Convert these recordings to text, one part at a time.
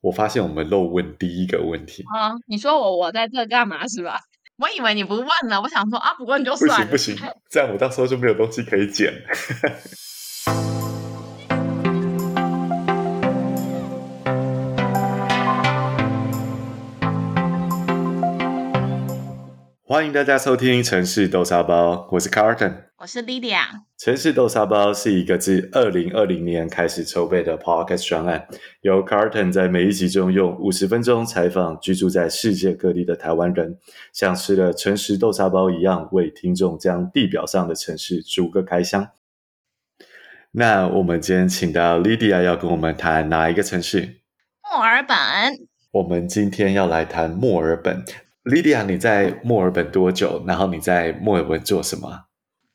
我发现我们漏问第一个问题啊！你说我我在这干嘛是吧？我以为你不问了，我想说啊，不问就算了。不行不行，这样我到时候就没有东西可以剪。欢迎大家收听《城市豆沙包》，我是 Carton，我是 Lydia。《城市豆沙包》是一个自二零二零年开始筹备的 Podcast 专案，由 Carton 在每一集中用五十分钟采访居住在世界各地的台湾人，像吃了城市豆沙包一样，为听众将地表上的城市逐个开箱。那我们今天请到 Lydia 要跟我们谈哪一个城市？墨尔本。我们今天要来谈墨尔本。Lydia，你在墨尔本多久？然后你在墨尔本做什么？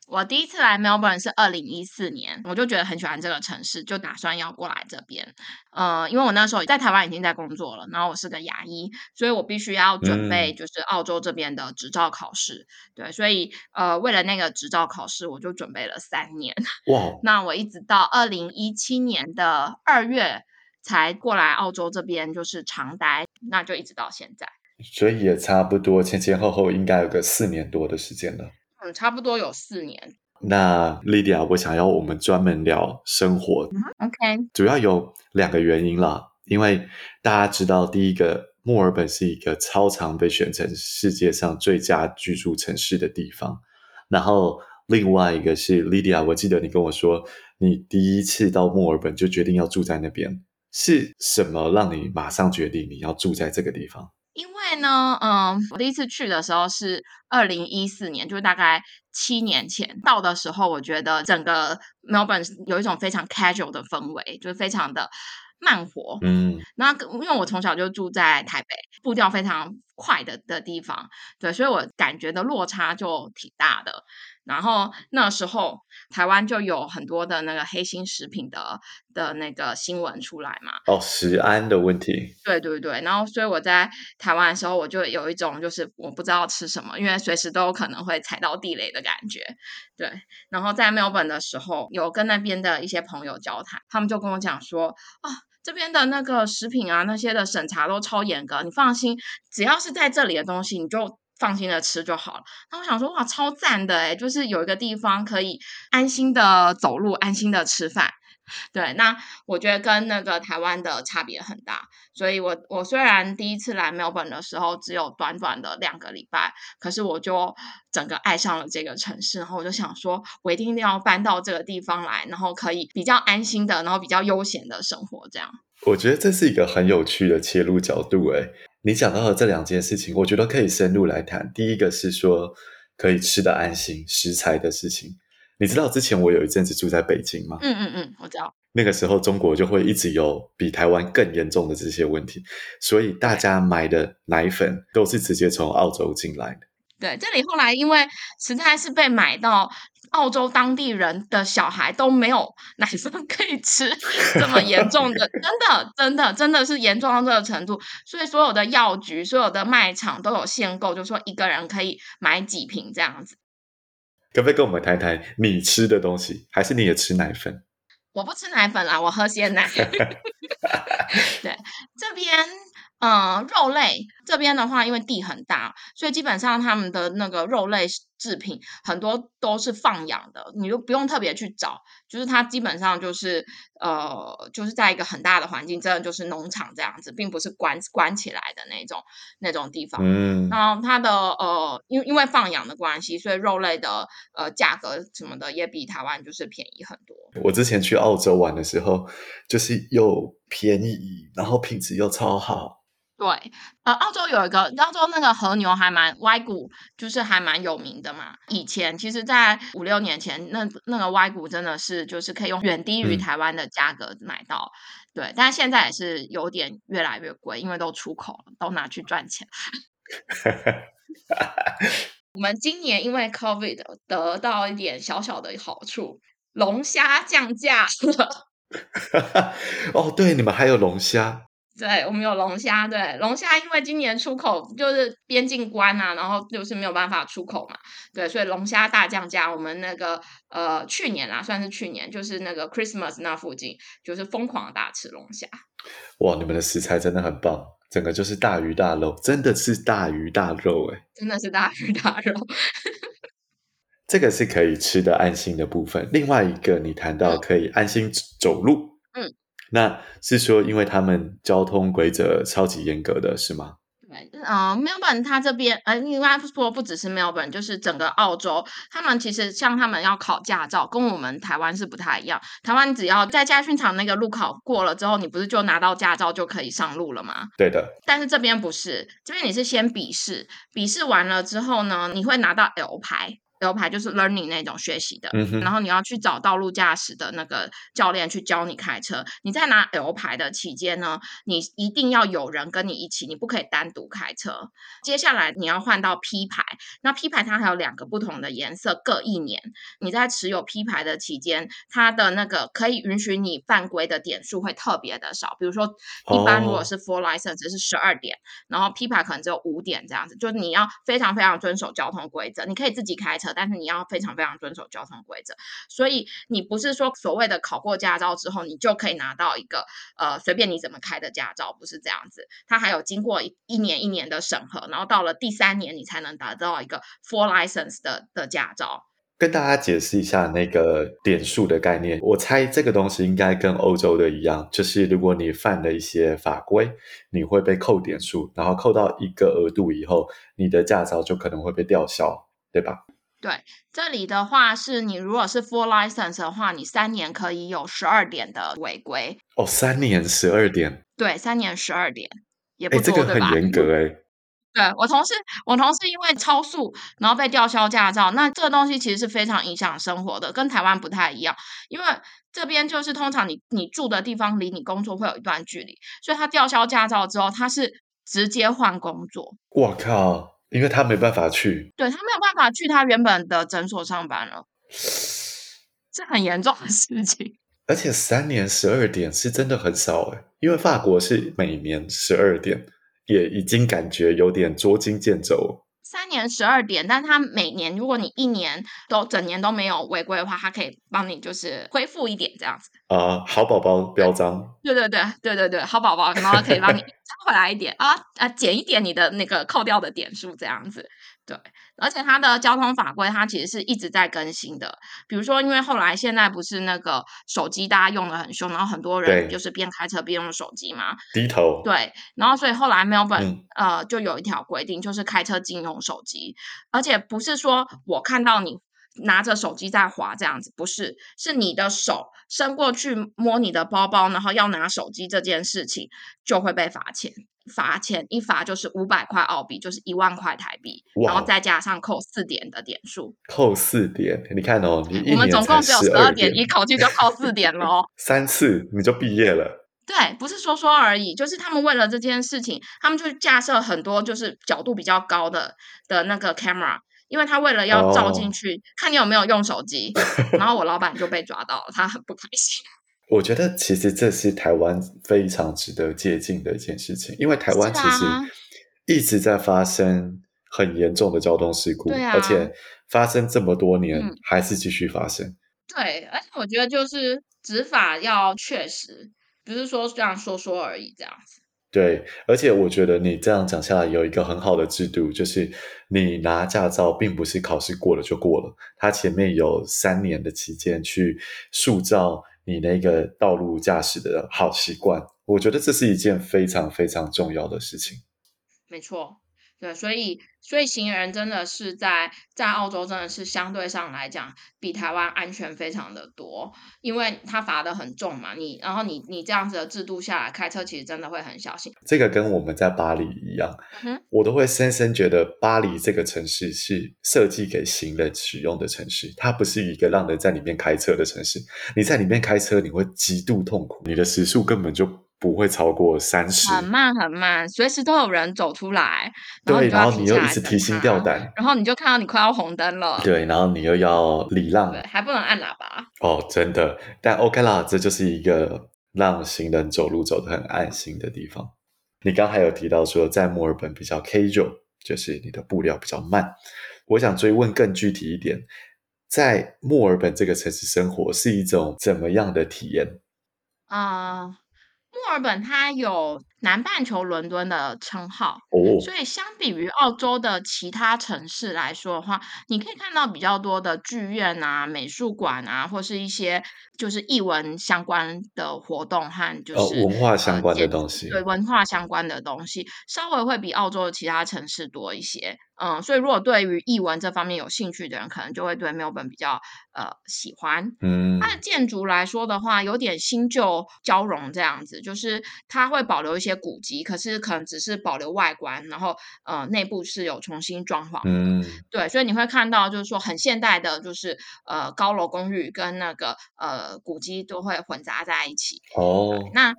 我第一次来 Melbourne 是二零一四年，我就觉得很喜欢这个城市，就打算要过来这边。呃，因为我那时候在台湾已经在工作了，然后我是个牙医，所以我必须要准备就是澳洲这边的执照考试。嗯、对，所以呃，为了那个执照考试，我就准备了三年。哇！那我一直到二零一七年的二月才过来澳洲这边，就是长待，那就一直到现在。所以也差不多前前后后应该有个四年多的时间了。嗯，差不多有四年。那 Lydia，我想要我们专门聊生活。嗯，OK。主要有两个原因啦，因为大家知道，第一个，墨尔本是一个超常被选成世界上最佳居住城市的地方。然后另外一个是 Lydia，我记得你跟我说，你第一次到墨尔本就决定要住在那边，是什么让你马上决定你要住在这个地方？因为呢，嗯，我第一次去的时候是二零一四年，就是大概七年前到的时候，我觉得整个 Melbourne 有一种非常 casual 的氛围，就是非常的慢活。嗯，那因为我从小就住在台北，步调非常快的的地方，对，所以我感觉的落差就挺大的。然后那时候台湾就有很多的那个黑心食品的的那个新闻出来嘛。哦，食安的问题。对对对，然后所以我在台湾的时候，我就有一种就是我不知道吃什么，因为随时都有可能会踩到地雷的感觉。对，然后在墨尔本的时候，有跟那边的一些朋友交谈，他们就跟我讲说，啊，这边的那个食品啊，那些的审查都超严格，你放心，只要是在这里的东西，你就。放心的吃就好了。那我想说，哇，超赞的诶，就是有一个地方可以安心的走路，安心的吃饭。对，那我觉得跟那个台湾的差别很大。所以我我虽然第一次来墨尔本的时候只有短短的两个礼拜，可是我就整个爱上了这个城市。然后我就想说，我一定一定要搬到这个地方来，然后可以比较安心的，然后比较悠闲的生活。这样，我觉得这是一个很有趣的切入角度，诶。你讲到的这两件事情，我觉得可以深入来谈。第一个是说可以吃得安心，食材的事情。你知道之前我有一阵子住在北京吗？嗯嗯嗯，我知道。那个时候中国就会一直有比台湾更严重的这些问题，所以大家买的奶粉都是直接从澳洲进来的。对，这里后来因为实在是被买到。澳洲当地人的小孩都没有奶 粉可以吃，这么严重的，真的，真的，真的是严重到这个程度。所以所有的药局、所有的卖场都有限购，就是说一个人可以买几瓶这样子。可不可以跟我们谈谈你吃的东西？还是你也吃奶粉？我不吃奶粉啦，我喝鲜奶。对，这边。嗯，肉类这边的话，因为地很大，所以基本上他们的那个肉类制品很多都是放养的，你就不用特别去找，就是它基本上就是呃，就是在一个很大的环境，真的就是农场这样子，并不是关关起来的那种那种地方。嗯，然后它的呃，因因为放养的关系，所以肉类的呃价格什么的也比台湾就是便宜很多。我之前去澳洲玩的时候，就是又便宜，然后品质又超好。对，呃，澳洲有一个，澳洲那个和牛还蛮歪骨，就是还蛮有名的嘛。以前其实，在五六年前，那那个歪骨真的是就是可以用远低于台湾的价格买到，嗯、对。但是现在也是有点越来越贵，因为都出口了，都拿去赚钱。我们今年因为 COVID 得到一点小小的好处，龙虾降价了。哦，对，你们还有龙虾。对，我们有龙虾，对，龙虾因为今年出口就是边境关啊，然后就是没有办法出口嘛，对，所以龙虾大降价。我们那个呃去年啊，算是去年，就是那个 Christmas 那附近，就是疯狂大吃龙虾。哇，你们的食材真的很棒，整个就是大鱼大肉，真的是大鱼大肉哎，真的是大鱼大肉。这个是可以吃的安心的部分。另外一个，你谈到可以安心走路。嗯。那是说，因为他们交通规则超级严格的是吗？对，呃，墨尔本它这边，呃，应该说不只是墨尔本，就是整个澳洲，他们其实像他们要考驾照，跟我们台湾是不太一样。台湾只要在驾训场那个路考过了之后，你不是就拿到驾照就可以上路了吗？对的。但是这边不是，这边你是先笔试，笔试完了之后呢，你会拿到 L 牌。L 牌就是 learning 那种学习的，嗯，然后你要去找道路驾驶的那个教练去教你开车。你在拿 L 牌的期间呢，你一定要有人跟你一起，你不可以单独开车。接下来你要换到 P 牌，那 P 牌它还有两个不同的颜色，各一年。你在持有 P 牌的期间，它的那个可以允许你犯规的点数会特别的少。比如说，一般如果是 Full License 是十二点，然后 P 牌可能只有五点这样子，就是你要非常非常遵守交通规则。你可以自己开车。但是你要非常非常遵守交通规则，所以你不是说所谓的考过驾照之后，你就可以拿到一个呃随便你怎么开的驾照，不是这样子。它还有经过一一年一年的审核，然后到了第三年你才能达到一个 full license 的的驾照。跟大家解释一下那个点数的概念，我猜这个东西应该跟欧洲的一样，就是如果你犯了一些法规，你会被扣点数，然后扣到一个额度以后，你的驾照就可能会被吊销。对吧？对，这里的话是你如果是 full license 的话，你三年可以有十二点的违规。哦，三年十二点。对，三年十二点也不多，这个很严格哎。对，我同事，我同事因为超速，然后被吊销驾照。那这个东西其实是非常影响生活的，跟台湾不太一样。因为这边就是通常你你住的地方离你工作会有一段距离，所以他吊销驾照之后，他是直接换工作。我靠！因为他没办法去，对，他没有办法去他原本的诊所上班了，这很严重的事情。而且三年十二点是真的很少诶，因为法国是每年十二点，也已经感觉有点捉襟见肘。三年十二点，但他每年如果你一年都整年都没有违规的话，它可以帮你就是恢复一点这样子。啊、呃，好宝宝标章。对对对对对对，好宝宝，然后可以帮你 抄回来一点啊啊，减一点你的那个扣掉的点数这样子。对，而且它的交通法规，它其实是一直在更新的。比如说，因为后来现在不是那个手机大家用的很凶，然后很多人就是边开车边用手机嘛，低头。对，然后所以后来墨尔本、嗯、呃就有一条规定，就是开车禁用手机，而且不是说我看到你拿着手机在滑这样子，不是，是你的手伸过去摸你的包包，然后要拿手机这件事情就会被罚钱。罚钱一罚就是五百块澳币，就是一万块台币，然后再加上扣四点的点数。扣四点，你看哦，你我们总共只有十二点，一口气就扣四点了哦。三次你就毕业了。对，不是说说而已，就是他们为了这件事情，他们就架设很多就是角度比较高的的那个 camera，因为他为了要照进去、哦、看你有没有用手机，然后我老板就被抓到了，他很不开心。我觉得其实这是台湾非常值得借鉴的一件事情，因为台湾其实一直在发生很严重的交通事故，啊、而且发生这么多年还是继续发生。嗯、对，而且我觉得就是执法要确实，不是说这样说说而已这样子。对，而且我觉得你这样讲下来有一个很好的制度，就是你拿驾照并不是考试过了就过了，它前面有三年的期间去塑造。你那个道路驾驶的好习惯，我觉得这是一件非常非常重要的事情。没错，对，所以所以行人真的是在在澳洲真的是相对上来讲比台湾安全非常的多，因为他罚得很重嘛。你然后你你这样子的制度下来开车，其实真的会很小心。这个跟我们在巴黎一样，嗯、我都会深深觉得巴黎这个城市是设计给行人使用的城市，它不是一个让人在里面开车的城市。你在里面开车，你会极度痛苦，你的时速根本就。不会超过三十，很慢很慢，随时都有人走出来，对，然后你又一直提心吊胆，然后你就看到你快要红灯了，对，然后你又要礼让，对，还不能按喇叭，哦，真的，但 OK 啦，这就是一个让行人走路走得很安心的地方。你刚还有提到说，在墨尔本比较 casual，就是你的步调比较慢。我想追问更具体一点，在墨尔本这个城市生活是一种怎么样的体验？啊、uh...。墨尔本它有南半球伦敦的称号，oh. 所以相比于澳洲的其他城市来说的话，你可以看到比较多的剧院啊、美术馆啊，或是一些就是艺文相关的活动和就是、oh, 文化相关的东西，对文化相关的东西稍微会比澳洲的其他城市多一些。嗯，所以如果对于译文这方面有兴趣的人，可能就会对墨尔本比较呃喜欢。嗯，它的建筑来说的话，有点新旧交融这样子，就是它会保留一些古迹，可是可能只是保留外观，然后呃内部是有重新装潢。嗯，对，所以你会看到就是说很现代的，就是呃高楼公寓跟那个呃古迹都会混杂在一起。哦，那。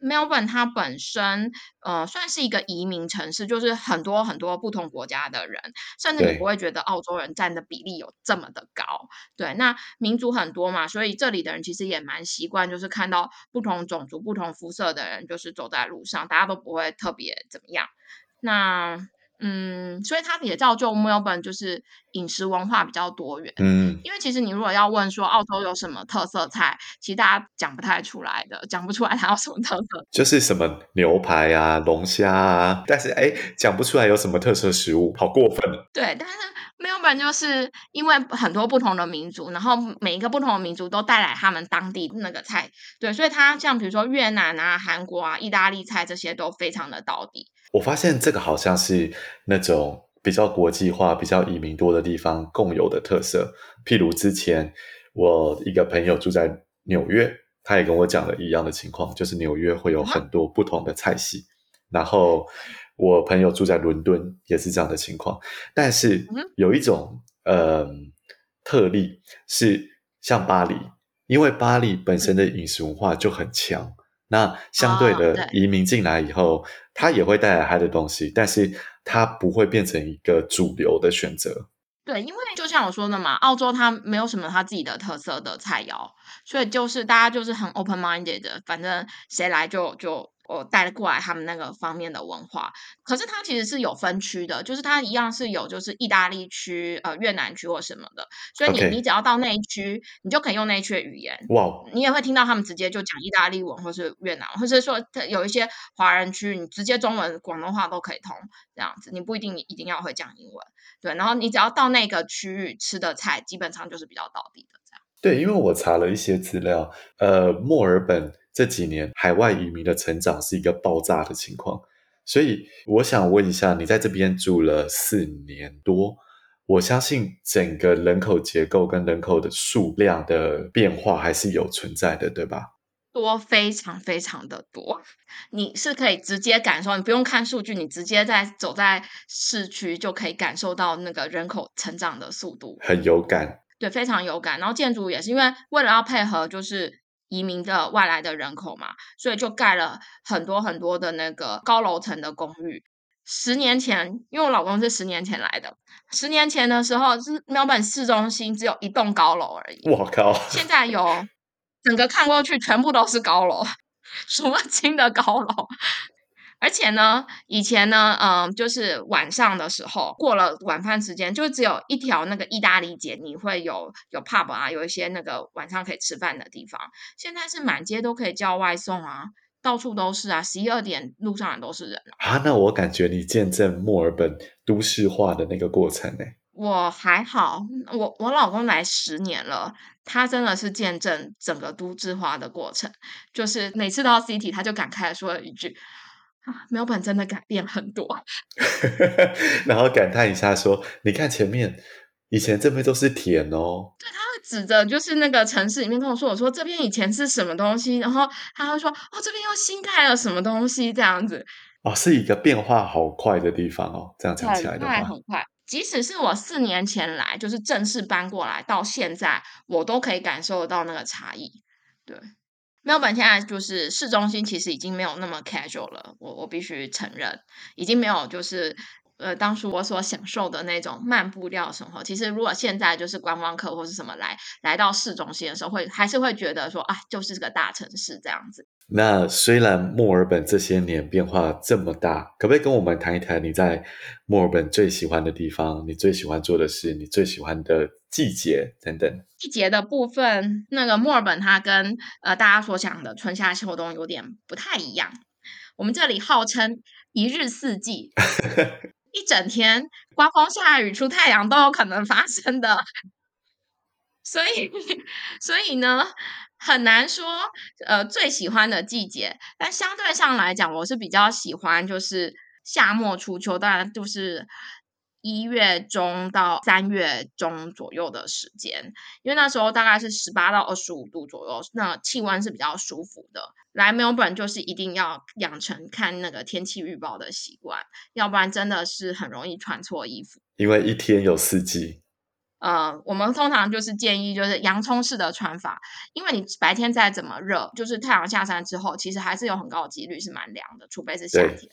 Melbourne 它本身呃算是一个移民城市，就是很多很多不同国家的人，甚至你不会觉得澳洲人占的比例有这么的高。对，那民族很多嘛，所以这里的人其实也蛮习惯，就是看到不同种族、不同肤色的人，就是走在路上，大家都不会特别怎么样。那。嗯，所以它也造就墨尔本就是饮食文化比较多元。嗯，因为其实你如果要问说澳洲有什么特色菜，其实大家讲不太出来的，讲不出来它有什么特色。就是什么牛排啊、龙虾啊，但是哎，讲不出来有什么特色食物，好过分。对，但是墨尔本就是因为很多不同的民族，然后每一个不同的民族都带来他们当地那个菜，对，所以它像比如说越南啊、韩国啊、意大利菜这些都非常的道地。我发现这个好像是那种比较国际化、比较移民多的地方共有的特色。譬如之前我一个朋友住在纽约，他也跟我讲了一样的情况，就是纽约会有很多不同的菜系。然后我朋友住在伦敦也是这样的情况。但是有一种呃特例是像巴黎，因为巴黎本身的饮食文化就很强。那相对的，移民进来以后，他也会带来他的东西，但是他不会变成一个主流的选择。对，因为就像我说的嘛，澳洲它没有什么它自己的特色的菜肴，所以就是大家就是很 open minded 的，反正谁来就就。我带过来他们那个方面的文化，可是它其实是有分区的，就是它一样是有就是意大利区、呃越南区或什么的，所以你、okay. 你只要到那一区，你就可以用那一区的语言。哇、wow.！你也会听到他们直接就讲意大利文，或是越南，或是说有一些华人区，你直接中文、广东话都可以通这样子，你不一定一定要会讲英文。对，然后你只要到那个区域吃的菜，基本上就是比较道地的这样。对，因为我查了一些资料，呃，墨尔本。这几年海外移民的成长是一个爆炸的情况，所以我想问一下，你在这边住了四年多，我相信整个人口结构跟人口的数量的变化还是有存在的，对吧？多，非常非常的多，你是可以直接感受，你不用看数据，你直接在走在市区就可以感受到那个人口成长的速度，很有感，对，非常有感。然后建筑也是因为为了要配合，就是。移民的外来的人口嘛，所以就盖了很多很多的那个高楼层的公寓。十年前，因为我老公是十年前来的，十年前的时候是墨尔本市中心只有一栋高楼而已。我靠！现在有整个看过去全部都是高楼，数不清的高楼。而且呢，以前呢，嗯、呃，就是晚上的时候，过了晚饭时间，就只有一条那个意大利街，你会有有 pub 啊，有一些那个晚上可以吃饭的地方。现在是满街都可以叫外送啊，到处都是啊，十一二点路上也都是人啊。那我感觉你见证墨尔本都市化的那个过程呢？我还好，我我老公来十年了，他真的是见证整个都市化的过程，就是每次到 city，他就感慨说了一句。墨尔本真的改变很多，然后感叹一下说：“你看前面，以前这边都是田哦。”对，他会指着就是那个城市里面跟我说：“我说这边以前是什么东西？”然后他会说：“哦，这边又新盖了什么东西？”这样子哦，是一个变化好快的地方哦。这样讲起来的话，很快很快。即使是我四年前来，就是正式搬过来到现在，我都可以感受得到那个差异。对。墨尔本现在就是市中心，其实已经没有那么 casual 了。我我必须承认，已经没有就是呃，当初我所享受的那种慢步调生活，其实如果现在就是观光客或是什么来来到市中心的时候，会还是会觉得说啊，就是这个大城市这样子。那虽然墨尔本这些年变化这么大，可不可以跟我们谈一谈你在墨尔本最喜欢的地方？你最喜欢做的事？你最喜欢的季节等等？季节的部分，那个墨尔本它跟呃大家所讲的春夏秋冬有点不太一样。我们这里号称一日四季，一整天刮风下雨出太阳都有可能发生的。所以，所以呢，很难说，呃，最喜欢的季节。但相对上来讲，我是比较喜欢就是夏末初秋，当然就是一月中到三月中左右的时间，因为那时候大概是十八到二十五度左右，那气温是比较舒服的。来墨尔本就是一定要养成看那个天气预报的习惯，要不然真的是很容易穿错衣服。因为一天有四季。呃，我们通常就是建议就是洋葱式的穿法，因为你白天再怎么热，就是太阳下山之后，其实还是有很高的几率是蛮凉的，除非是夏天。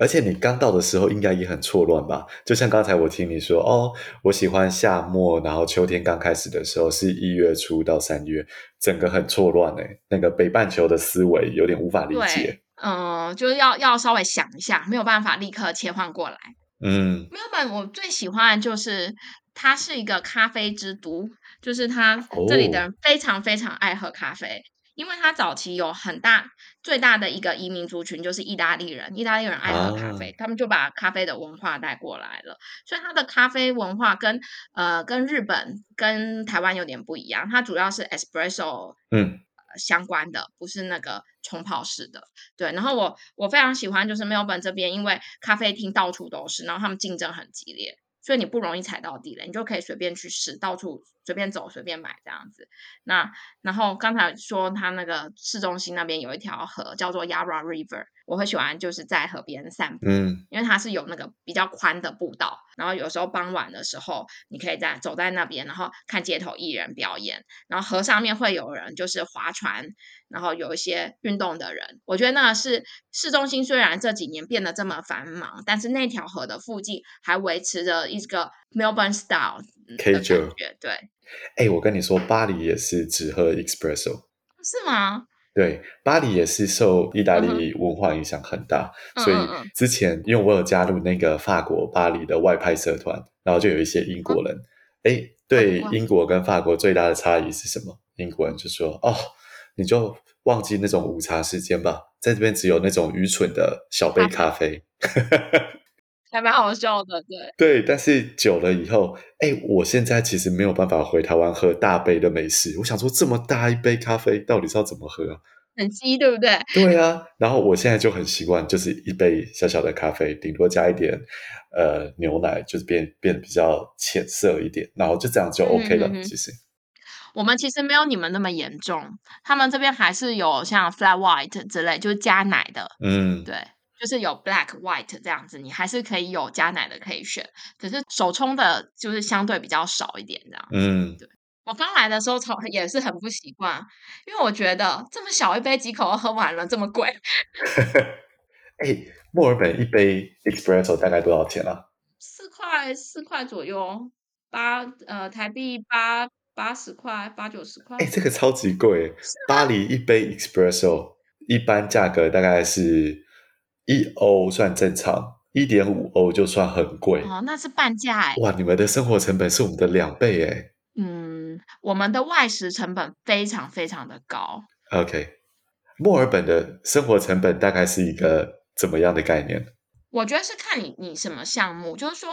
而且你刚到的时候应该也很错乱吧？就像刚才我听你说，哦，我喜欢夏末，然后秋天刚开始的时候是一月初到三月，整个很错乱诶，那个北半球的思维有点无法理解。嗯、呃，就是要要稍微想一下，没有办法立刻切换过来。嗯，墨尔本我最喜欢的就是。它是一个咖啡之都，就是它这里的人非常非常爱喝咖啡，哦、因为它早期有很大最大的一个移民族群就是意大利人，意大利人爱喝咖啡，啊、他们就把咖啡的文化带过来了，所以它的咖啡文化跟呃跟日本跟台湾有点不一样，它主要是 espresso 嗯相关的，不是那个冲泡式的，对。然后我我非常喜欢就是墨尔本这边，因为咖啡厅到处都是，然后他们竞争很激烈。所以你不容易踩到地雷，你就可以随便去试，到处随便走，随便买这样子。那然后刚才说他那个市中心那边有一条河叫做 Yarra River，我会喜欢就是在河边散步，嗯，因为它是有那个比较宽的步道。然后有时候傍晚的时候，你可以在走在那边，然后看街头艺人表演。然后河上面会有人就是划船，然后有一些运动的人。我觉得那是市中心虽然这几年变得这么繁忙，但是那条河的附近还维持着一个 Melbourne style 的感觉。对，哎，我跟你说，巴黎也是只喝 espresso，是吗？对，巴黎也是受意大利文化影响很大，嗯、所以之前因为我有加入那个法国巴黎的外派社团，然后就有一些英国人，哎、嗯，对，英国跟法国最大的差异是什么？英国人就说：“哦，你就忘记那种午茶时间吧，在这边只有那种愚蠢的小杯咖啡。啊”还蛮好笑的，对。对，但是久了以后，哎，我现在其实没有办法回台湾喝大杯的美式。我想说，这么大一杯咖啡，到底是要怎么喝啊？很稀，对不对？对啊。然后我现在就很习惯，就是一杯小小的咖啡，顶多加一点呃牛奶，就是变变比较浅色一点，然后就这样就 OK 了。嗯、其实我们其实没有你们那么严重，他们这边还是有像 flat white 之类，就是加奶的。嗯，对。就是有 black white 这样子，你还是可以有加奶的可以选，可是手冲的就是相对比较少一点这样。嗯，对。我刚来的时候超也是很不习惯，因为我觉得这么小一杯几口喝完了这么贵。哎、欸，墨尔本一杯 espresso 大概多少钱啊？四块四块左右，八呃台币八八十块八九十块。哎、欸，这个超级贵。巴黎一杯 espresso 一般价格大概是。一欧算正常，一点五欧就算很贵哦，那是半价哎！哇，你们的生活成本是我们的两倍哎。嗯，我们的外食成本非常非常的高。OK，墨尔本的生活成本大概是一个怎么样的概念？我觉得是看你你什么项目，就是说。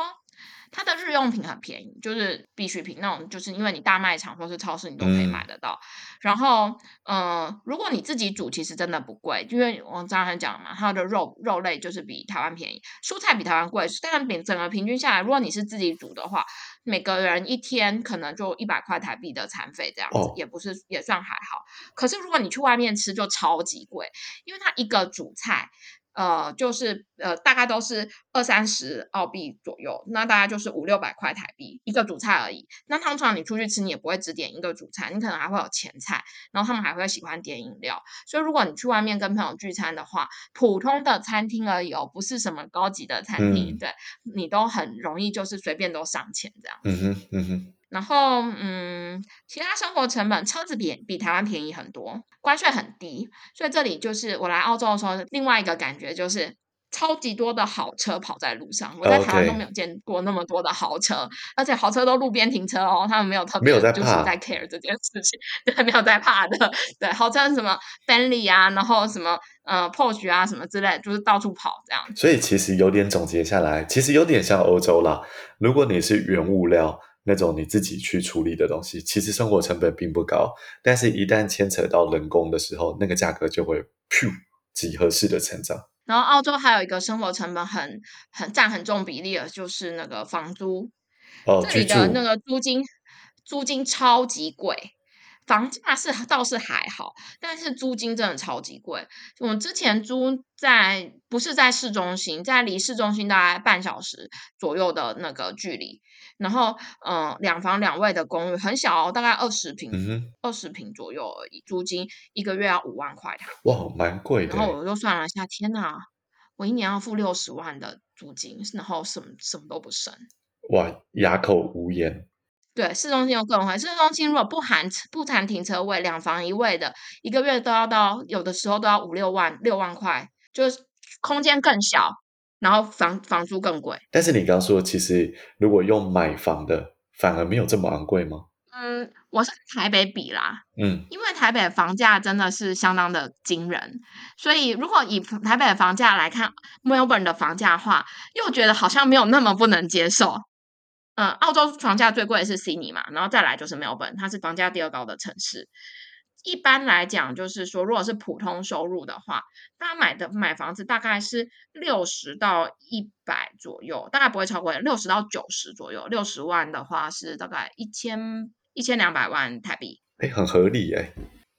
它的日用品很便宜，就是必需品那种，就是因为你大卖场或是超市你都可以买得到。嗯、然后，嗯、呃，如果你自己煮，其实真的不贵，因为我刚才讲了嘛，它的肉肉类就是比台湾便宜，蔬菜比台湾贵，但是整个平均下来，如果你是自己煮的话，每个人一天可能就一百块台币的餐费这样子，哦、也不是也算还好。可是如果你去外面吃，就超级贵，因为它一个主菜。呃，就是呃，大概都是二三十澳币左右，那大概就是五六百块台币一个主菜而已。那通常你出去吃，你也不会只点一个主菜，你可能还会有前菜，然后他们还会喜欢点饮料。所以如果你去外面跟朋友聚餐的话，普通的餐厅而已哦，不是什么高级的餐厅，嗯、对，你都很容易就是随便都上钱这样。嗯哼，嗯哼。然后，嗯，其他生活成本，车子比比台湾便宜很多，关税很低，所以这里就是我来澳洲的时候，另外一个感觉就是超级多的豪车跑在路上。我在台湾都没有见过那么多的豪车，Okay. 而且豪车都路边停车哦，他们没有特别就是在 care 这件事情，对，没有在怕的。对，豪车什么 Bentley 啊，然后什么呃 Porsche 啊，什么之类，就是到处跑这样。所以其实有点总结下来，其实有点像欧洲啦。如果你是原物料。那种你自己去处理的东西，其实生活成本并不高，但是一旦牵扯到人工的时候，那个价格就会噗几何式的成长。然后澳洲还有一个生活成本很很占很重比例的，就是那个房租。哦，这里的那个租金租金超级贵。房价是倒是还好，但是租金真的超级贵。我们之前租在不是在市中心，在离市中心大概半小时左右的那个距离，然后嗯、呃，两房两卫的公寓很小哦，大概二十平，二十、嗯、平左右而已，租金一个月要五万块。哇，蛮贵的。然后我就算了一下，天哪，我一年要付六十万的租金，然后什么什么都不剩。哇，哑口无言。对，市中心又更贵。市中心如果不含不含停车位，两房一卫的，一个月都要到，有的时候都要五六万，六万块，就是空间更小，然后房房租更贵。但是你刚刚说，其实如果用买房的，反而没有这么昂贵吗？嗯，我是台北比啦，嗯，因为台北房价真的是相当的惊人，所以如果以台北的房价来看，Melbourne 的房价的话，又觉得好像没有那么不能接受。嗯，澳洲房价最贵的是悉尼嘛，然后再来就是墨尔本，它是房价第二高的城市。一般来讲，就是说，如果是普通收入的话，大家买的买房子大概是六十到一百左右，大概不会超过六十到九十左右。六十万的话是大概一千一千两百万台币，哎，很合理哎。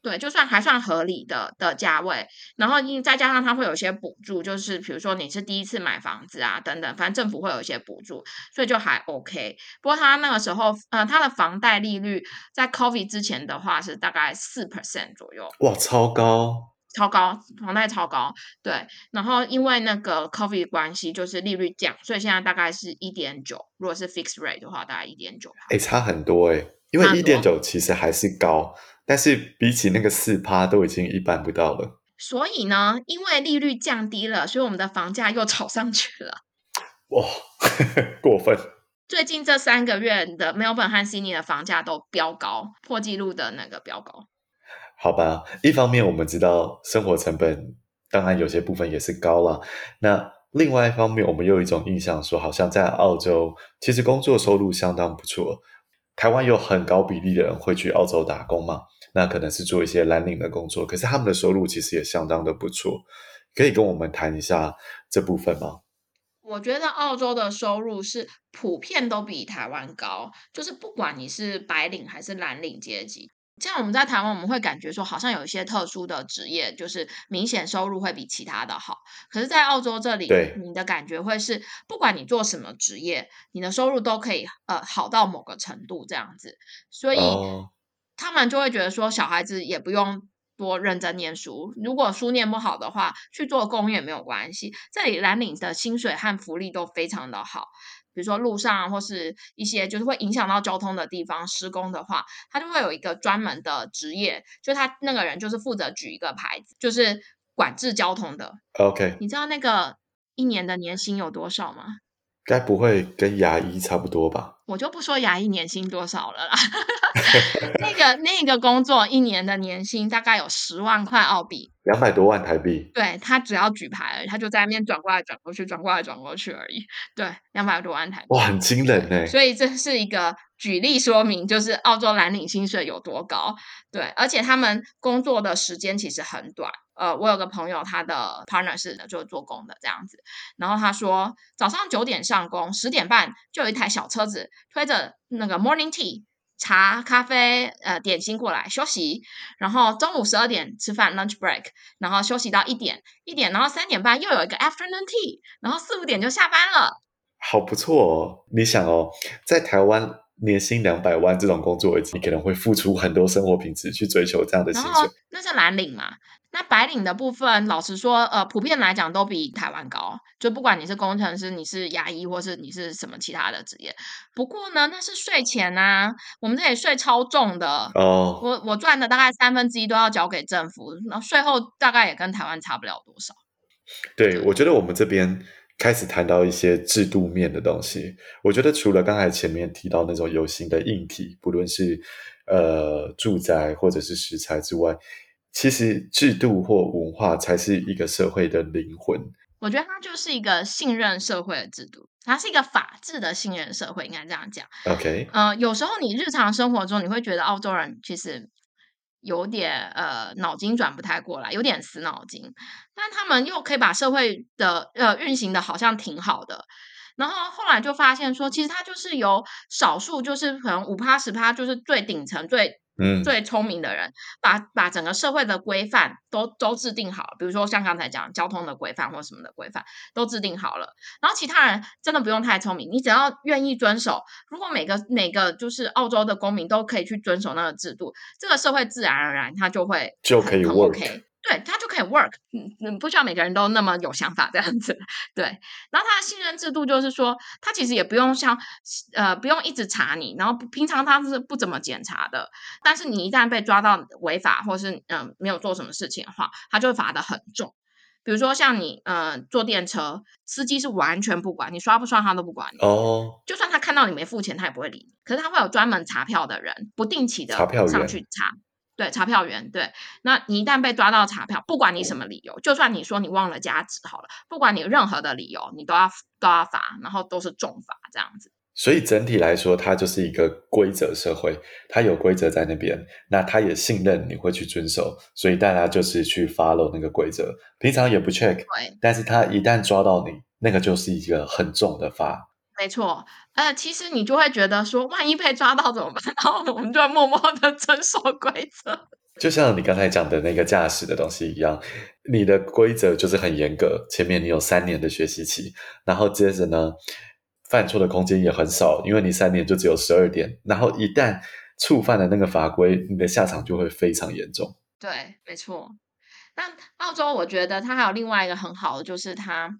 对，就算还算合理的的价位，然后因再加上它会有一些补助，就是比如说你是第一次买房子啊等等，反正政府会有一些补助，所以就还 OK。不过他那个时候，呃，他的房贷利率在 COVID 之前的话是大概四 percent 左右。哇，超高，超高，房贷超高。对，然后因为那个 COVID 关系，就是利率降，所以现在大概是一点九。如果是 fixed rate 的话，大概一点九。哎，差很多哎，因为一点九其实还是高。但是比起那个四趴都已经一半不到了。所以呢，因为利率降低了，所以我们的房价又炒上去了。哇，呵呵，过分！最近这三个月的 Melbourne 和 Sydney 的房价都飙高，破纪录的那个飙高。好吧，一方面我们知道生活成本当然有些部分也是高了，那另外一方面我们又有一种印象说，好像在澳洲其实工作收入相当不错。台湾有很高比例的人会去澳洲打工嘛？那可能是做一些蓝领的工作，可是他们的收入其实也相当的不错，可以跟我们谈一下这部分吗？我觉得澳洲的收入是普遍都比台湾高，就是不管你是白领还是蓝领阶级。像我们在台湾，我们会感觉说好像有一些特殊的职业，就是明显收入会比其他的好。可是，在澳洲这里，对你的感觉会是，不管你做什么职业，你的收入都可以呃好到某个程度这样子。所以。Oh. 他们就会觉得说，小孩子也不用多认真念书，如果书念不好的话，去做工也没有关系。这里蓝领的薪水和福利都非常的好，比如说路上或是一些就是会影响到交通的地方施工的话，他就会有一个专门的职业，就他那个人就是负责举一个牌子，就是管制交通的。OK，你知道那个一年的年薪有多少吗？该不会跟牙医差不多吧？我就不说牙医年薪多少了啦，那个那个工作一年的年薪大概有十万块澳币，两百多万台币。对，他只要举牌而已，他就在那边转过来转过去，转过来转过去而已。对，两百多万台币，哇，很惊人呢。所以这是一个举例说明，就是澳洲蓝领薪水有多高。对，而且他们工作的时间其实很短。呃，我有个朋友，他的 partner 是的，就做工的这样子。然后他说，早上九点上工，十点半就有一台小车子推着那个 morning tea 茶、咖啡、呃点心过来休息，然后中午十二点吃饭 lunch break，然后休息到一点一点，然后三点半又有一个 afternoon tea，然后四五点就下班了。好不错哦！你想哦，在台湾年薪两百万这种工作，你可能会付出很多生活品质去追求这样的薪水。那是蓝领嘛？那白领的部分，老实说，呃，普遍来讲都比台湾高。就不管你是工程师，你是牙医，或是你是什么其他的职业。不过呢，那是税钱啊，我们这里税超重的。哦，我我赚的大概三分之一都要交给政府，然后税后大概也跟台湾差不了多少。对，对我觉得我们这边开始谈到一些制度面的东西。我觉得除了刚才前面提到那种有形的硬体，不论是呃住宅或者是食材之外。其实制度或文化才是一个社会的灵魂。我觉得它就是一个信任社会的制度，它是一个法治的信任社会，应该这样讲。OK，呃，有时候你日常生活中你会觉得澳洲人其实有点呃脑筋转不太过来，有点死脑筋，但他们又可以把社会的呃运行的好像挺好的。然后后来就发现说，其实它就是由少数，就是可能五趴十趴，就是最顶层最。嗯，最聪明的人把把整个社会的规范都都制定好了，比如说像刚才讲交通的规范或什么的规范都制定好了，然后其他人真的不用太聪明，你只要愿意遵守。如果每个每个就是澳洲的公民都可以去遵守那个制度，这个社会自然而然它就会就可以 work。对，他就可以 work，嗯嗯，不需要每个人都那么有想法这样子。对，然后他的信任制度就是说，他其实也不用像呃，不用一直查你，然后平常他是不怎么检查的。但是你一旦被抓到违法或是嗯、呃、没有做什么事情的话，他就会罚的很重。比如说像你呃坐电车，司机是完全不管你刷不刷，他都不管你。哦。就算他看到你没付钱，他也不会理你。可是他会有专门查票的人，不定期的上去查。对，查票员，对，那你一旦被抓到查票，不管你什么理由，就算你说你忘了加值好了，不管你任何的理由，你都要都要罚，然后都是重罚这样子。所以整体来说，它就是一个规则社会，它有规则在那边，那他也信任你会去遵守，所以大家就是去 follow 那个规则，平常也不 check，但是他一旦抓到你，那个就是一个很重的罚。没错，呃，其实你就会觉得说，万一被抓到怎么办？然后我们就会默默的遵守规则。就像你刚才讲的那个驾驶的东西一样，你的规则就是很严格。前面你有三年的学习期，然后接着呢，犯错的空间也很少，因为你三年就只有十二点。然后一旦触犯了那个法规，你的下场就会非常严重。对，没错。那澳洲我觉得它还有另外一个很好的，就是它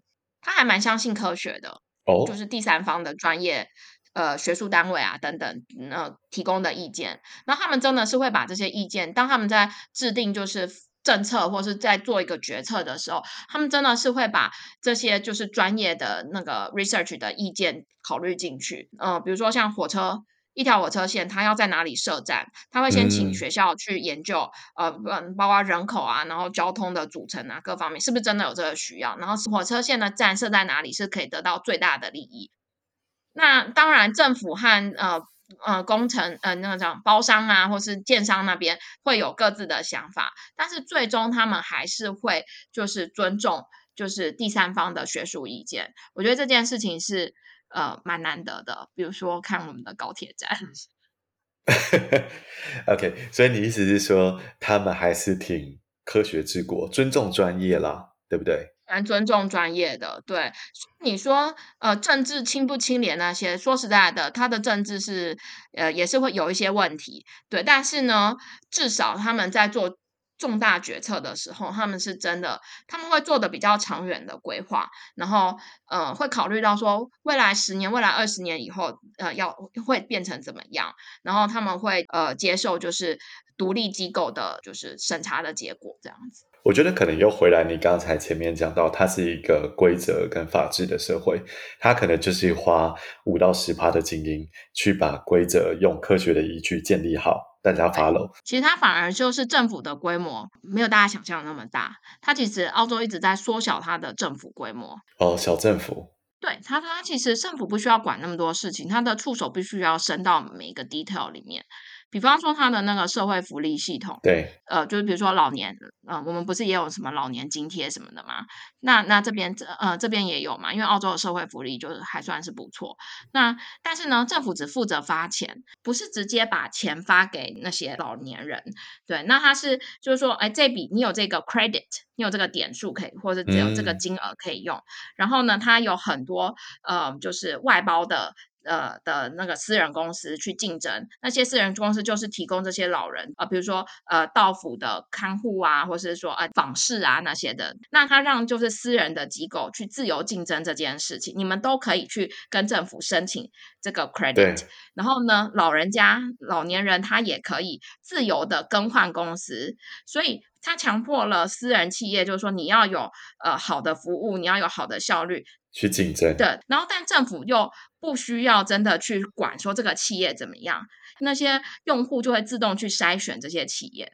它还蛮相信科学的。哦，就是第三方的专业，呃，学术单位啊等等，呃，提供的意见，那他们真的是会把这些意见，当他们在制定就是政策或是在做一个决策的时候，他们真的是会把这些就是专业的那个 research 的意见考虑进去，嗯、呃，比如说像火车。一条火车线，它要在哪里设站？他会先请学校去研究，嗯、呃，包括人口啊，然后交通的组成啊，各方面是不是真的有这个需要？然后火车线的站设在哪里是可以得到最大的利益？那当然，政府和呃呃工程呃那个叫包商啊，或是建商那边会有各自的想法，但是最终他们还是会就是尊重就是第三方的学术意见。我觉得这件事情是。呃，蛮难得的。比如说，看我们的高铁站。OK，所以你意思是说，他们还是挺科学治国，尊重专业啦，对不对？蛮尊重专业的，对。你说，呃，政治清不清廉那些，说实在的，他的政治是，呃，也是会有一些问题，对。但是呢，至少他们在做。重大决策的时候，他们是真的，他们会做的比较长远的规划，然后呃，会考虑到说未来十年、未来二十年以后，呃，要会变成怎么样，然后他们会呃接受就是独立机构的，就是审查的结果这样子。我觉得可能又回来，你刚才前面讲到，它是一个规则跟法治的社会，它可能就是花五到十趴的精英去把规则用科学的依据建立好。大家 follow，其实它反而就是政府的规模没有大家想象的那么大。它其实澳洲一直在缩小它的政府规模。哦，小政府。对，他说他其实政府不需要管那么多事情，他的触手必须要伸到每一个 detail 里面。比方说他的那个社会福利系统，对，呃，就是比如说老年，呃，我们不是也有什么老年津贴什么的吗？那那这边呃这边也有嘛，因为澳洲的社会福利就是还算是不错。那但是呢，政府只负责发钱，不是直接把钱发给那些老年人。对，那他是就是说，哎，这笔你有这个 credit，你有这个点数可以，或者只有这个金额可以用。嗯、然后呢，它有很多呃，就是外包的。呃的那个私人公司去竞争，那些私人公司就是提供这些老人啊、呃，比如说呃到府的看护啊，或是说呃访视啊那些的，那他让就是私人的机构去自由竞争这件事情，你们都可以去跟政府申请这个 credit，然后呢，老人家老年人他也可以自由的更换公司，所以他强迫了私人企业，就是说你要有呃好的服务，你要有好的效率。去竞争，对，然后但政府又不需要真的去管说这个企业怎么样，那些用户就会自动去筛选这些企业，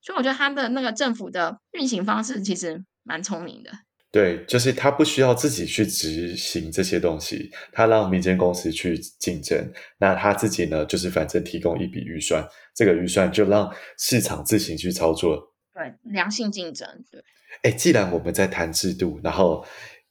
所以我觉得他的那个政府的运行方式其实蛮聪明的。对，就是他不需要自己去执行这些东西，他让民间公司去竞争，那他自己呢，就是反正提供一笔预算，这个预算就让市场自行去操作。对，良性竞争。对，哎，既然我们在谈制度，然后。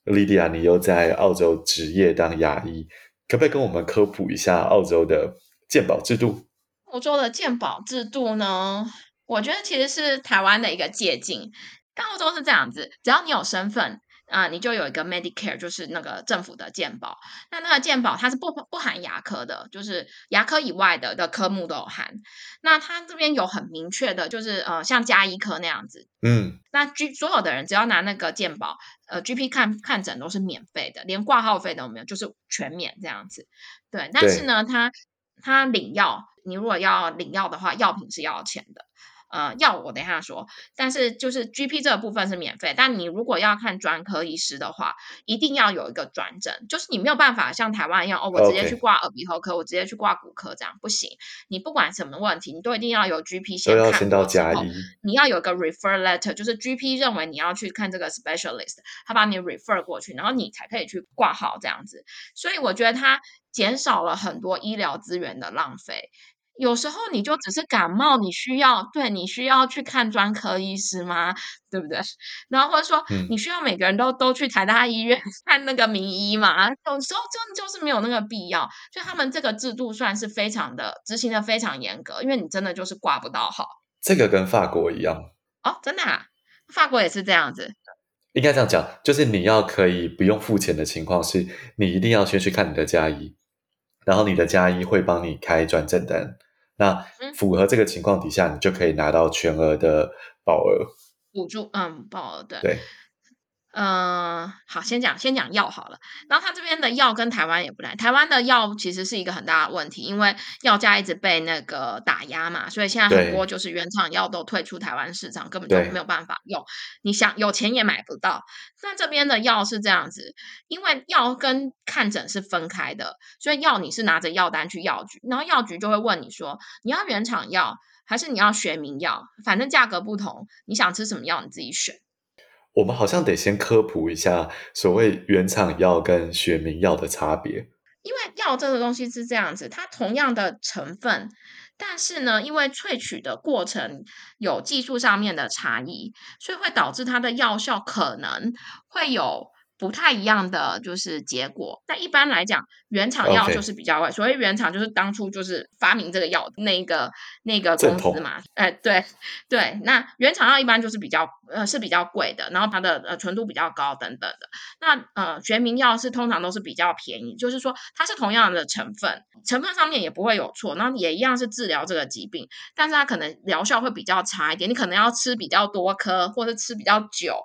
莉迪亚，你又在澳洲执业当牙医，可不可以跟我们科普一下澳洲的鉴保制度？澳洲的鉴保制度呢，我觉得其实是台湾的一个借鉴。但澳洲是这样子，只要你有身份。啊，你就有一个 Medicare，就是那个政府的健保。那那个健保它是不不含牙科的，就是牙科以外的的科目都有含。那它这边有很明确的，就是呃，像加医科那样子。嗯。那 G 所有的人只要拿那个健保，呃，GP 看看诊都是免费的，连挂号费都没有，就是全免这样子。对。但是呢，它它领药，你如果要领药的话，药品是要钱的。呃，药我等一下说，但是就是 GP 这个部分是免费，但你如果要看专科医师的话，一定要有一个转诊，就是你没有办法像台湾一样，哦，我直接去挂耳鼻喉科.我直接去挂骨科，这样不行。你不管什么问题，你都一定要有 GP 先看，都要先到家医，你要有一个 refer letter，就是 GP 认为你要去看这个 specialist，他把你 refer 过去，然后你才可以去挂号这样子。所以我觉得它减少了很多医疗资源的浪费。有时候你就只是感冒，你需要对你需要去看专科医师吗？对不对？然后或者说你需要每个人都都去台大医院 看那个名医吗？有时候真的就是没有那个必要。就他们这个制度算是非常的执行的非常严格，因为你真的就是挂不到号。这个跟法国一样哦，真的啊？法国也是这样子。应该这样讲，就是你要可以不用付钱的情况是，你一定要先去看你的家医，然后你的家医会帮你开转正单。那符合这个情况底下，你就可以拿到全额的保额补助。嗯，保额对。对。嗯、呃，好，先讲先讲药好了。然后他这边的药跟台湾也不太，台湾的药其实是一个很大的问题，因为药价一直被那个打压嘛，所以现在很多就是原厂药都退出台湾市场，根本就没有办法用。你想有钱也买不到。那这边的药是这样子，因为药跟看诊是分开的，所以药你是拿着药单去药局，然后药局就会问你说，你要原厂药还是你要学名药？反正价格不同，你想吃什么药你自己选。我们好像得先科普一下所谓原厂药跟学名药的差别。因为药这个东西是这样子，它同样的成分，但是呢，因为萃取的过程有技术上面的差异，所以会导致它的药效可能会有。不太一样的就是结果，但一般来讲，原厂药就是比较贵。所谓原厂就是当初就是发明这个药那个那个公司嘛。哎，对对，那原厂药一般就是比较呃是比较贵的，然后它的呃纯度比较高等等的。那呃学名药是通常都是比较便宜，就是说它是同样的成分，成分上面也不会有错，然后也一样是治疗这个疾病，但是它可能疗效会比较差一点，你可能要吃比较多颗，或者吃比较久。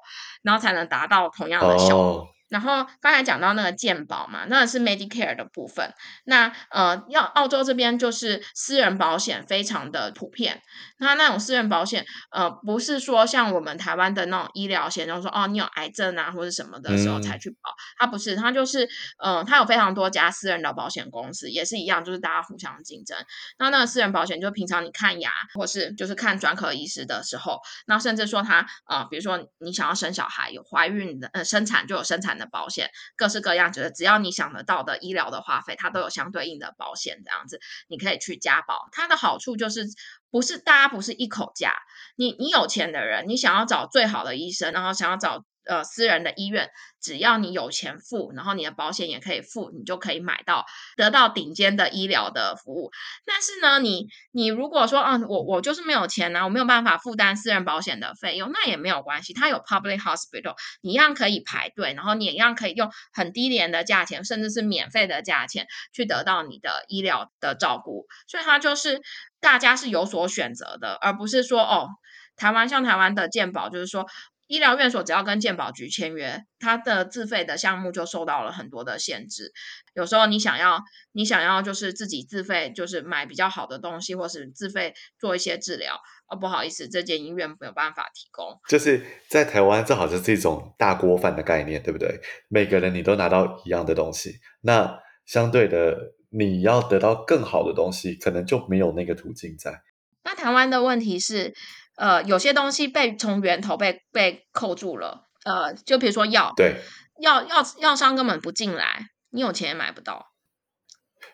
然后才能达到同样的效果。然后刚才讲到那个健保嘛，那是 Medicare 的部分。那呃，要澳洲这边就是私人保险非常的普遍。那那种私人保险，呃，不是说像我们台湾的那种医疗险，就是说哦，你有癌症啊或者什么的时候才去保。嗯、它不是，它就是呃，它有非常多家私人的保险公司，也是一样，就是大家互相竞争。那那个私人保险，就平常你看牙或是就是看专科医师的时候，那甚至说他呃，比如说你想要生小孩，有怀孕的呃生产就有生产。的保险，各式各样，就是只要你想得到的医疗的花费，它都有相对应的保险，这样子你可以去加保。它的好处就是不是大家不是一口价，你你有钱的人，你想要找最好的医生，然后想要找。呃，私人的医院，只要你有钱付，然后你的保险也可以付，你就可以买到得到顶尖的医疗的服务。但是呢，你你如果说啊，我我就是没有钱呢、啊，我没有办法负担私人保险的费用，那也没有关系，它有 public hospital，你一样可以排队，然后你也一样可以用很低廉的价钱，甚至是免费的价钱去得到你的医疗的照顾。所以它就是大家是有所选择的，而不是说哦，台湾像台湾的健保，就是说。医疗院所只要跟健保局签约，它的自费的项目就受到了很多的限制。有时候你想要，你想要就是自己自费，就是买比较好的东西，或是自费做一些治疗，哦，不好意思，这间医院没有办法提供。就是在台湾，这好像是一种大锅饭的概念，对不对？每个人你都拿到一样的东西，那相对的，你要得到更好的东西，可能就没有那个途径在。那台湾的问题是。呃，有些东西被从源头被被扣住了，呃，就比如说药，对，药药药商根本不进来，你有钱也买不到。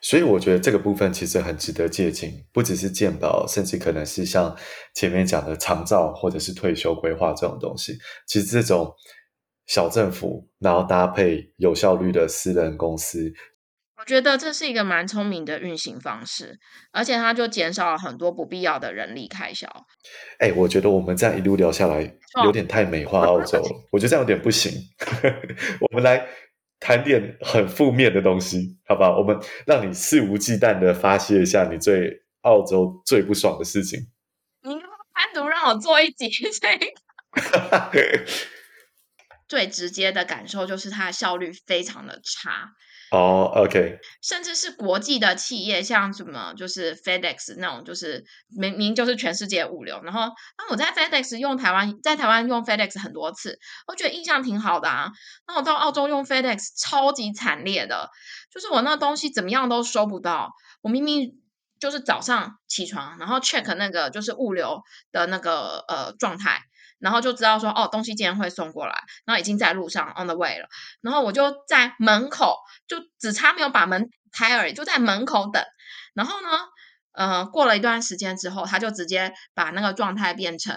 所以我觉得这个部分其实很值得借鉴，不只是健保，甚至可能是像前面讲的长照或者是退休规划这种东西。其实这种小政府，然后搭配有效率的私人公司。我觉得这是一个蛮聪明的运行方式，而且它就减少了很多不必要的人力开销。哎、欸，我觉得我们这样一路聊下来，有点太美化澳洲了。哦、我觉得这样有点不行。我们来谈点很负面的东西，好不好？我们让你肆无忌惮的发泄一下你最澳洲最不爽的事情。你单独让我做一集，最直接的感受就是它的效率非常的差。哦、，OK，甚至是国际的企业，像什么就是 FedEx 那种，就是明明就是全世界物流。然后，那我在 FedEx 用台湾，在台湾用 FedEx 很多次，我觉得印象挺好的啊。那我到澳洲用 FedEx 超级惨烈的，就是我那东西怎么样都收不到。我明明就是早上起床，然后 check 那个就是物流的那个呃状态。然后就知道说，哦，东西竟然会送过来，然后已经在路上 on the way 了。然后我就在门口，就只差没有把门开而已，就在门口等。然后呢，呃，过了一段时间之后，他就直接把那个状态变成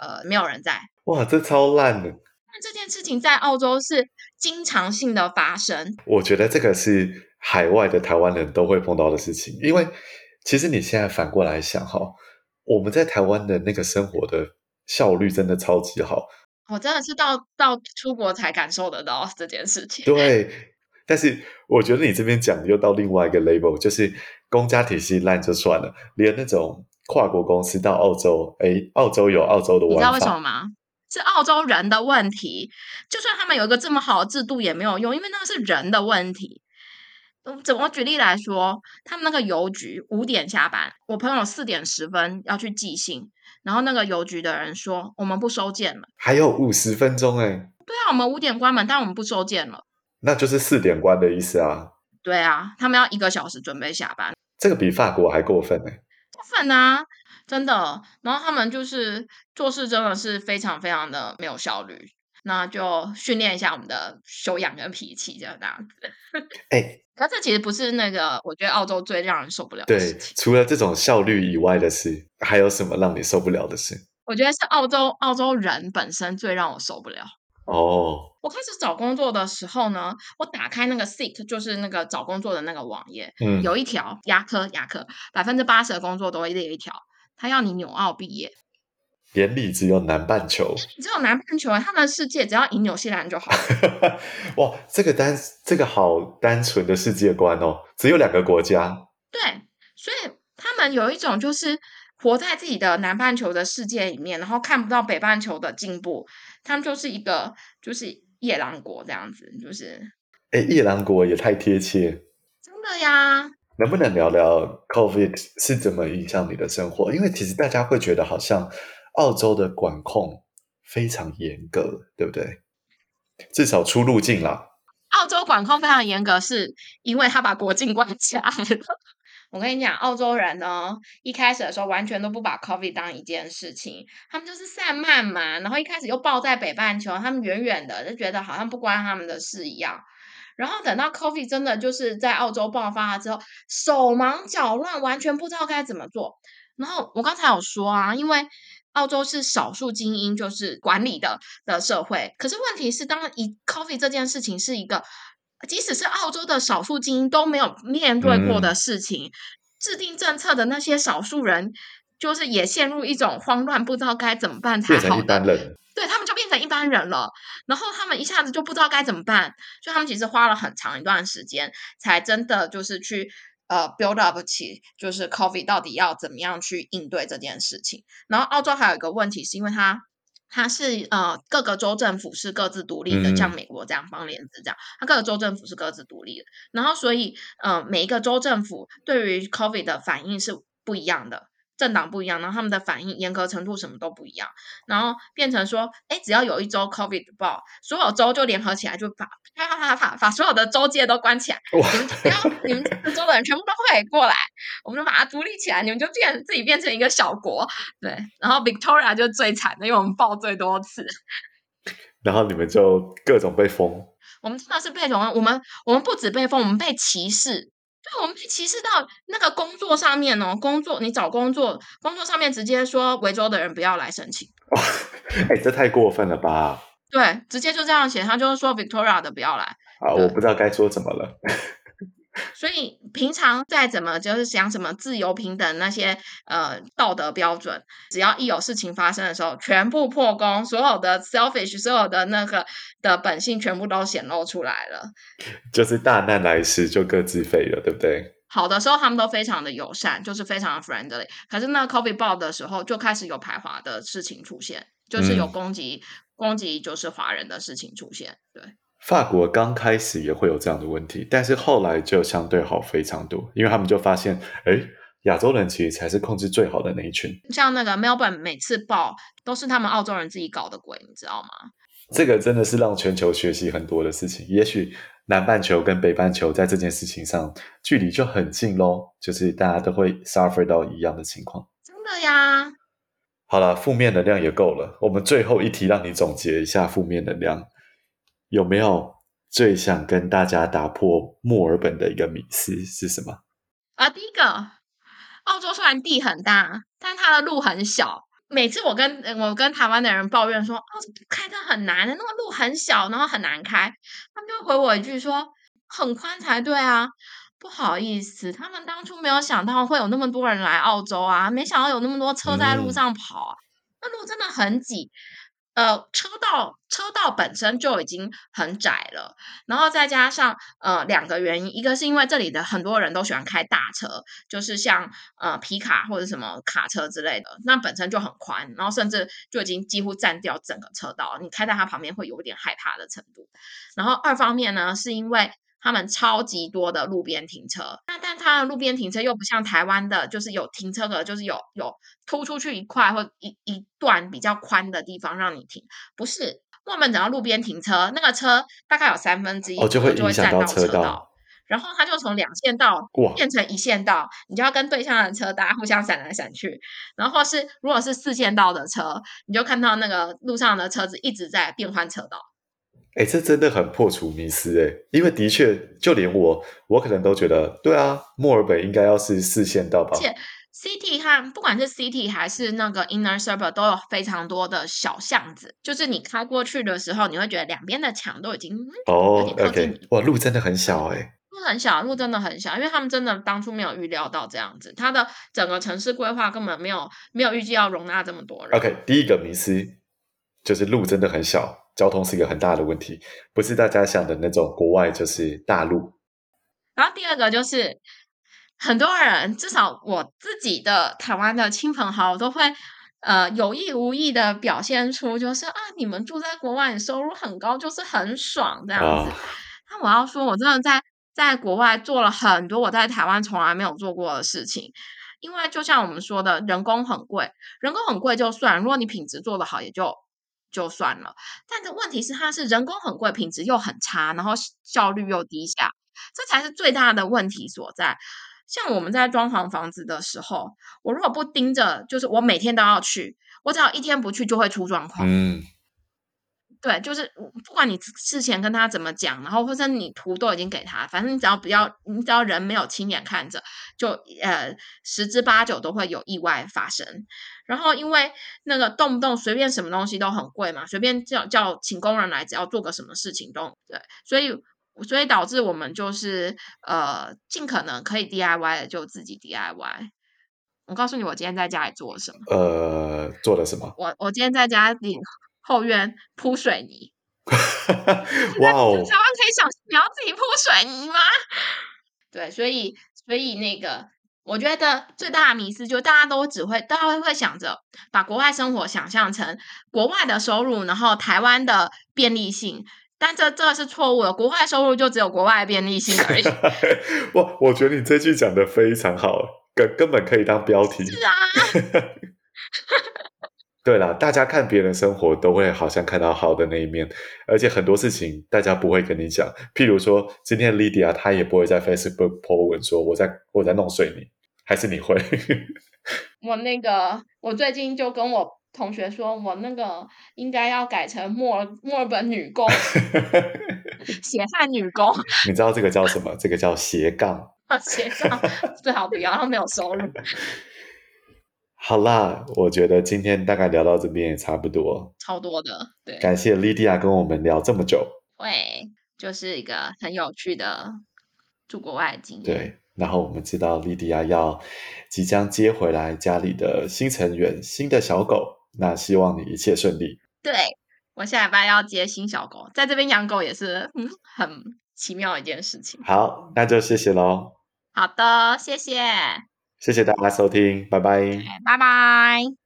呃没有人在。哇，这超烂的！那这件事情在澳洲是经常性的发生。我觉得这个是海外的台湾人都会碰到的事情，因为其实你现在反过来想哈，我们在台湾的那个生活的。效率真的超级好，我真的是到到出国才感受得到这件事情。对，但是我觉得你这边讲的又到另外一个 label，就是公家体系烂就算了，连那种跨国公司到澳洲，哎，澳洲有澳洲的玩法。你知道为什么吗？是澳洲人的问题，就算他们有一个这么好的制度也没有用，因为那个是人的问题。怎么举例来说，他们那个邮局五点下班，我朋友四点十分要去寄信。然后那个邮局的人说：“我们不收件了。”还有五十分钟哎。对啊，我们五点关门，但我们不收件了。那就是四点关的意思啊。对啊，他们要一个小时准备下班。这个比法国还过分哎。过分啊，真的。然后他们就是做事真的是非常非常的没有效率。那就训练一下我们的修养跟脾气，这样子。哎、欸，可这其实不是那个，我觉得澳洲最让人受不了的事情。对，除了这种效率以外的事，还有什么让你受不了的事？我觉得是澳洲澳洲人本身最让我受不了。哦，我开始找工作的时候呢，我打开那个 Seek，就是那个找工作的那个网页，嗯，有一条牙科牙科，百分之八十的工作都会列一条，他要你纽澳毕业。眼里只有南半球，只有南半球啊！他们的世界只要赢纽西兰就好。哇，这个单这个好单纯的世界观哦，只有两个国家。对，所以他们有一种就是活在自己的南半球的世界里面，然后看不到北半球的进步。他们就是一个就是夜郎国这样子，就是哎，夜郎国也太贴切，真的呀！能不能聊聊 COVID 是怎么影响你的生活？因为其实大家会觉得好像。澳洲的管控非常严格，对不对？至少出入境啦。澳洲管控非常严格，是因为他把国境关起来了。我跟你讲，澳洲人呢，一开始的时候完全都不把 COVID 当一件事情，他们就是散漫嘛，然后一开始又抱在北半球，他们远远的就觉得好像不关他们的事一样。然后等到 COVID 真的就是在澳洲爆发了之后，手忙脚乱，完全不知道该怎么做。然后我刚才有说啊，因为澳洲是少数精英就是管理的的社会，可是问题是，当一 coffee 这件事情是一个，即使是澳洲的少数精英都没有面对过的事情，嗯、制定政策的那些少数人，就是也陷入一种慌乱，不知道该怎么办才好的。对，他们就变成一般人了，然后他们一下子就不知道该怎么办，所以他们其实花了很长一段时间，才真的就是去呃 build up 起，就是 COVID 到底要怎么样去应对这件事情。然后澳洲还有一个问题，是因为它它是呃各个州政府是各自独立的，像美国这样邦联制这样，它各个州政府是各自独立的，然后所以呃每一个州政府对于 COVID 的反应是不一样的。政党不一样，然后他们的反应严格程度什么都不一样，然后变成说，哎，只要有一州 COVID 爆，所有州就联合起来，就把啪啪啪啪把所有的州界都关起来，你们不要，你们这个州的人全部都会过来，我们就把它独立起来，你们就变自己变成一个小国，对，然后 Victoria 就最惨的，因为我们爆最多次，然后你们就各种被封，我们真的是被什么？我们我们不止被封，我们被歧视。对，我们被歧视到那个工作上面哦，工作你找工作，工作上面直接说维州的人不要来申请。哇，哎，这太过分了吧？对，直接就这样写，他就是说 Victoria 的不要来。啊，我不知道该说什么了。所以平常再怎么就是讲什么自由平等那些呃道德标准，只要一有事情发生的时候，全部破功，所有的 selfish，所有的那个的本性全部都显露出来了。就是大难来时就各自飞了，对不对？好的时候他们都非常的友善，就是非常的 friendly。可是那 COVID 爆的时候，就开始有排华的事情出现，就是有攻击、嗯、攻击就是华人的事情出现，对。法国刚开始也会有这样的问题，但是后来就相对好非常多，因为他们就发现，哎，亚洲人其实才是控制最好的那一群。像那个 Melbourne 每次爆都是他们澳洲人自己搞的鬼，你知道吗？这个真的是让全球学习很多的事情。也许南半球跟北半球在这件事情上距离就很近喽，就是大家都会 suffer 到一样的情况。真的呀。好了，负面能量也够了，我们最后一题让你总结一下负面能量。有没有最想跟大家打破墨尔本的一个迷思是什么？啊，第一个，澳洲虽然地很大，但它的路很小。每次我跟我跟台湾的人抱怨说，澳洲开车很难的，那个路很小，然后很难开，他们就回我一句说，很宽才对啊。不好意思，他们当初没有想到会有那么多人来澳洲啊，没想到有那么多车在路上跑啊，嗯、那路真的很挤。呃，车道车道本身就已经很窄了，然后再加上呃两个原因，一个是因为这里的很多人都喜欢开大车，就是像呃皮卡或者什么卡车之类的，那本身就很宽，然后甚至就已经几乎占掉整个车道，你开在它旁边会有点害怕的程度。然后二方面呢，是因为。他们超级多的路边停车，那但它的路边停车又不像台湾的，就是有停车格，就是有有突出去一块或一一段比较宽的地方让你停。不是，我们只要路边停车，那个车大概有三分之一就会占到车道，然后它就从两线道变成一线道，你就要跟对向的车大家互相闪来闪去。然后是如果是四线道的车，你就看到那个路上的车子一直在变换车道。哎，这真的很破除迷思哎，因为的确，就连我，我可能都觉得，对啊，墨尔本应该要是四线道吧。而且，City 和不管是 City 还是那个 Inner Suburb 都有非常多的小巷子，就是你开过去的时候，你会觉得两边的墙都已经哦，OK，哇，路真的很小哎，路很小，路真的很小，因为他们真的当初没有预料到这样子，它的整个城市规划根本没有没有预计要容纳这么多人。OK，第一个迷思就是路真的很小。交通是一个很大的问题，不是大家想的那种国外就是大陆。然后第二个就是很多人，至少我自己的台湾的亲朋好友都会呃有意无意的表现出，就是啊，你们住在国外，你收入很高，就是很爽这样子。那、啊、我要说，我真的在在国外做了很多我在台湾从来没有做过的事情，因为就像我们说的，人工很贵，人工很贵就算，如果你品质做得好，也就。就算了，但是问题是，它是人工很贵，品质又很差，然后效率又低下，这才是最大的问题所在。像我们在装潢房子的时候，我如果不盯着，就是我每天都要去，我只要一天不去就会出状况。嗯。对，就是不管你事前跟他怎么讲，然后或者你图都已经给他，反正你只要不要，你只要人没有亲眼看着，就呃十之八九都会有意外发生。然后因为那个动不动随便什么东西都很贵嘛，随便叫叫请工人来，只要做个什么事情都对，所以所以导致我们就是呃尽可能可以 DIY 的就自己 DIY。我告诉你，我今天在家里做了什么？呃，做了什么？我我今天在家里。后院铺水泥，哇哦！台湾可以想你要自己铺水泥吗？对，所以所以那个，我觉得最大的迷思就大家都只会，大家会想着把国外生活想象成国外的收入，然后台湾的便利性，但这这是错误的。国外收入就只有国外的便利性而已。哇，我觉得你这句讲的非常好，根根本可以当标题。是啊。对啦，大家看别人生活都会好像看到好的那一面，而且很多事情大家不会跟你讲。譬如说，今天 Lydia 她也不会在 Facebook po 文说我在我在弄水泥，还是你会？我那个，我最近就跟我同学说，我那个应该要改成墨尔墨尔本女工，血汗女工。你知道这个叫什么？这个叫斜杠。斜杠最好不要，然后没有收入。好啦，我觉得今天大概聊到这边也差不多，超多的，对。感谢莉迪亚跟我们聊这么久，对，就是一个很有趣的住国外的经验。对，然后我们知道莉迪亚要即将接回来家里的新成员，新的小狗，那希望你一切顺利。对，我下礼拜要接新小狗，在这边养狗也是嗯很奇妙的一件事情。好，那就谢谢喽。好的，谢谢。谢谢大家收听，拜拜。拜拜。